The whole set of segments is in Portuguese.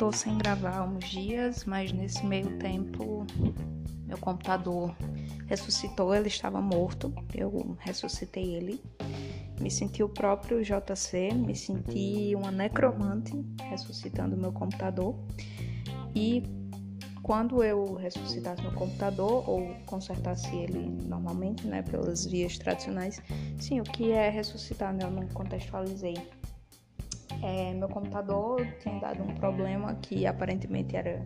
tô sem gravar uns dias, mas nesse meio tempo meu computador ressuscitou, ele estava morto, eu ressuscitei ele. Me senti o próprio JC, me senti uma necromante ressuscitando meu computador. E quando eu ressuscitasse meu computador ou consertasse ele normalmente, né, pelas vias tradicionais, sim, o que é ressuscitar, né, eu não contextualizei. É, meu computador tinha dado um problema que aparentemente era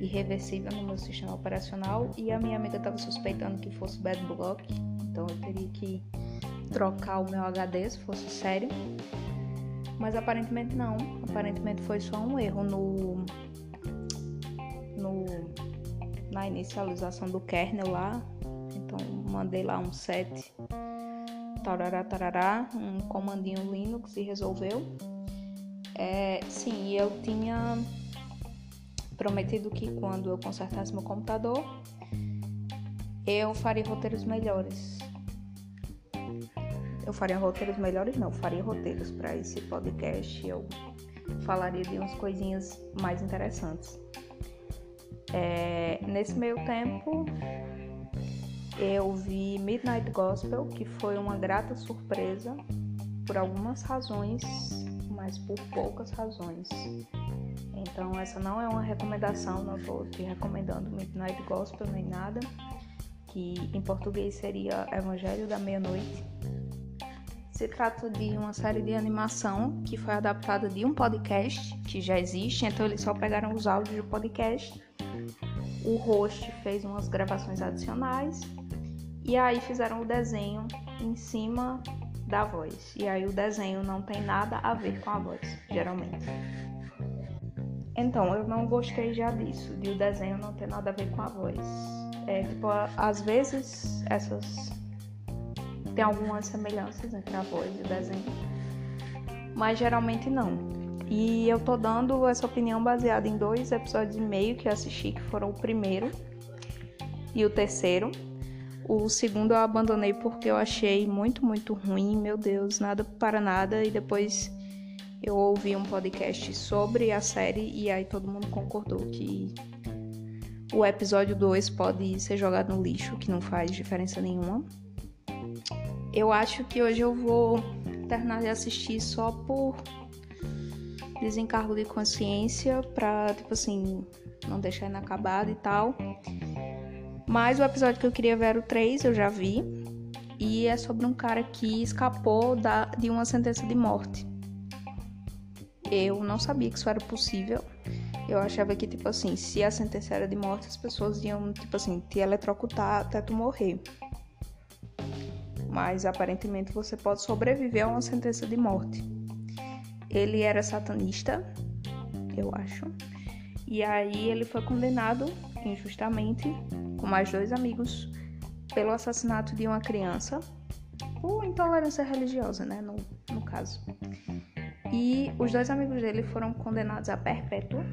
irreversível no meu sistema operacional e a minha amiga estava suspeitando que fosse bad block, então eu teria que trocar o meu HD se fosse sério. Mas aparentemente não, aparentemente foi só um erro no, no na inicialização do kernel lá. Então mandei lá um set tarará tarará, um comandinho Linux e resolveu. É, sim, eu tinha prometido que quando eu consertasse meu computador, eu faria roteiros melhores. Eu faria roteiros melhores, não, faria roteiros para esse podcast. Eu falaria de umas coisinhas mais interessantes. É, nesse meio tempo, eu vi Midnight Gospel, que foi uma grata surpresa por algumas razões, mas por poucas razões. Então, essa não é uma recomendação, não estou te recomendando Midnight Gospel nem nada, que em português seria Evangelho da Meia-Noite. Se trata de uma série de animação que foi adaptada de um podcast que já existe, então eles só pegaram os áudios do podcast. O host fez umas gravações adicionais e aí fizeram o desenho em cima da voz. E aí o desenho não tem nada a ver com a voz, geralmente. Então, eu não gostei já disso, de o desenho não ter nada a ver com a voz. É, tipo, às vezes essas tem algumas semelhanças entre a voz e o desenho, mas geralmente não. E eu tô dando essa opinião baseada em dois episódios e meio que eu assisti, que foram o primeiro e o terceiro. O segundo eu abandonei porque eu achei muito, muito ruim, meu Deus, nada para nada. E depois eu ouvi um podcast sobre a série e aí todo mundo concordou que o episódio 2 pode ser jogado no lixo, que não faz diferença nenhuma. Eu acho que hoje eu vou terminar de assistir só por desencargo de consciência, pra, tipo assim, não deixar inacabado e tal. Mas o episódio que eu queria ver era o 3, eu já vi. E é sobre um cara que escapou da, de uma sentença de morte. Eu não sabia que isso era possível. Eu achava que, tipo assim, se a sentença era de morte, as pessoas iam, tipo assim, te eletrocutar até tu morrer. Mas aparentemente você pode sobreviver a uma sentença de morte. Ele era satanista, eu acho. E aí ele foi condenado injustamente com mais dois amigos pelo assassinato de uma criança por intolerância religiosa, né, no, no caso. E os dois amigos dele foram condenados a perpétua.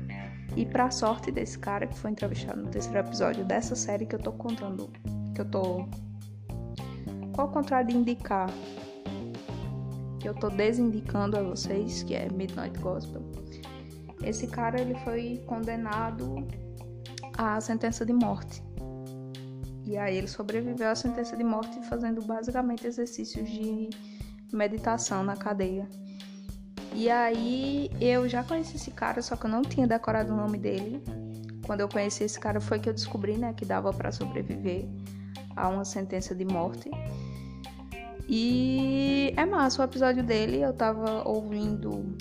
E para sorte desse cara que foi entrevistado no terceiro episódio dessa série que eu tô contando, que eu tô qual o contrário de indicar? Que eu tô desindicando a vocês, que é Midnight Gospel. Esse cara ele foi condenado à sentença de morte. E aí ele sobreviveu à sentença de morte fazendo basicamente exercícios de meditação na cadeia. E aí eu já conheci esse cara, só que eu não tinha decorado o nome dele. Quando eu conheci esse cara foi que eu descobri, né, que dava para sobreviver a uma sentença de morte. E é massa o episódio dele, eu tava ouvindo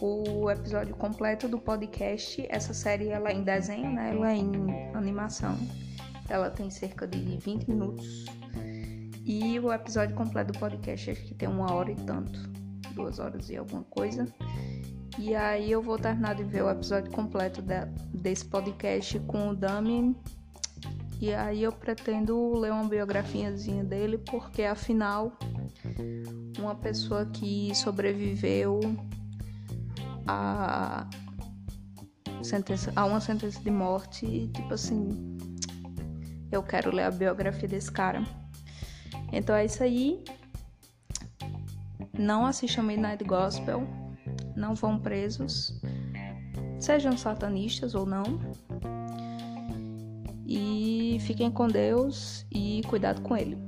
o episódio completo do podcast. Essa série ela é em desenho, né? Ela é em animação. Ela tem cerca de 20 minutos. E o episódio completo do podcast acho que tem uma hora e tanto. Duas horas e alguma coisa. E aí eu vou terminar de ver o episódio completo de, desse podcast com o Dami. E aí eu pretendo ler uma biografiazinha dele, porque afinal uma pessoa que sobreviveu a sentença, a uma sentença de morte, tipo assim, eu quero ler a biografia desse cara. Então é isso aí. Não assistam Midnight Gospel. Não vão presos. sejam satanistas ou não. E fiquem com Deus e cuidado com ele.